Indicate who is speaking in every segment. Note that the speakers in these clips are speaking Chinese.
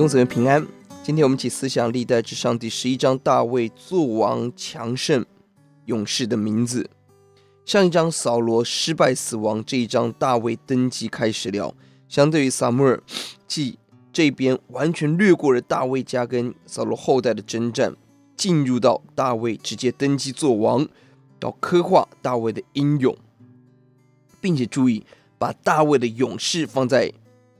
Speaker 1: 弟兄姊妹平安。今天我们一起思想历代之上第十一章大卫作王强盛勇士的名字。上一章扫罗失败死亡，这一章大卫登基开始了。相对于撒母耳记这边完全略过了大卫家跟扫罗后代的征战，进入到大卫直接登基做王，到刻画大卫的英勇，并且注意把大卫的勇士放在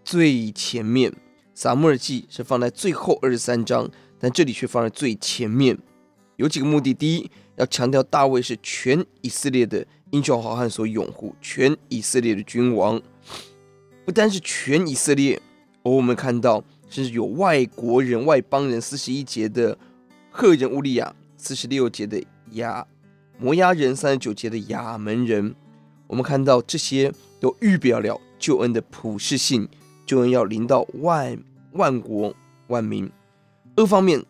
Speaker 1: 最前面。撒母耳记是放在最后二十三章，但这里却放在最前面，有几个目的：第一，要强调大卫是全以色列的英雄好汉所拥护，全以色列的君王。不单是全以色列，而我们看到甚至有外国人、外邦人。四十一节的赫人乌利亚，四十六节的亚摩押人，三十九节的亚门人。我们看到这些都预表了救恩的普世性，救恩要临到万。万国万民，二方面，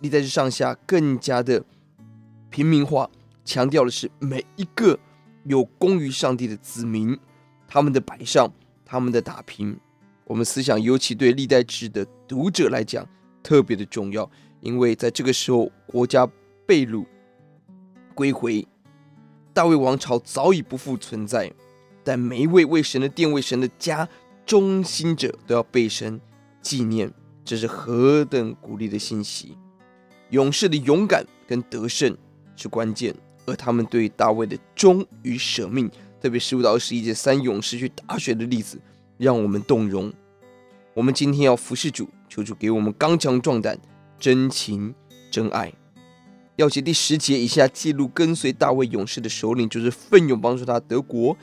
Speaker 1: 历代志上下更加的平民化，强调的是每一个有功于上帝的子民，他们的摆上，他们的打拼。我们思想尤其对历代志的读者来讲特别的重要，因为在这个时候国家被掳归回，大卫王朝早已不复存在，但每一位为神的殿、为神的家忠心者都要被神纪念，这是何等鼓励的信息！勇士的勇敢跟得胜是关键，而他们对大卫的忠与舍命，特别十五到二十一节三勇士去打水的例子，让我们动容。我们今天要服侍主，求主给我们刚强壮胆、真情真爱。要写第十节以下记录跟随大卫勇士的首领，就是奋勇帮助他德国，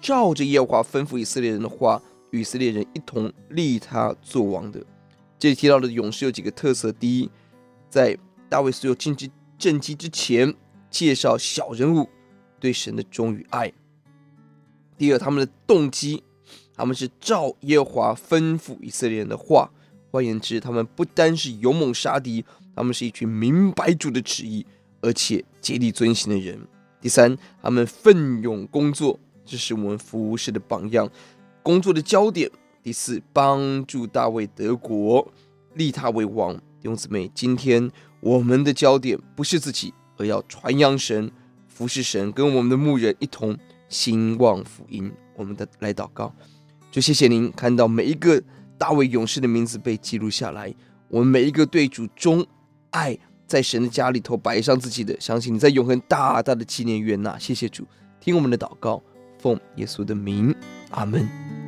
Speaker 1: 照着耶和华吩咐以色列人的话。与以色列人一同立他做王的。这里提到的勇士有几个特色：第一，在大卫所有政绩政绩之前，介绍小人物对神的忠与爱；第二，他们的动机，他们是照耶和华吩咐以色列人的话。换言之，他们不单是勇猛杀敌，他们是一群明白主的旨意，而且竭力遵行的人。第三，他们奋勇工作，这是我们服务式的榜样。工作的焦点，第四，帮助大卫得国，立他为王。弟兄姊妹，今天我们的焦点不是自己，而要传扬神、服侍神，跟我们的牧人一同兴旺福音。我们的来祷告，就谢谢您看到每一个大卫勇士的名字被记录下来。我们每一个对主忠爱，在神的家里头摆上自己的，相信你在永恒大大的纪念悦纳。谢谢主，听我们的祷告，奉耶稣的名，阿门。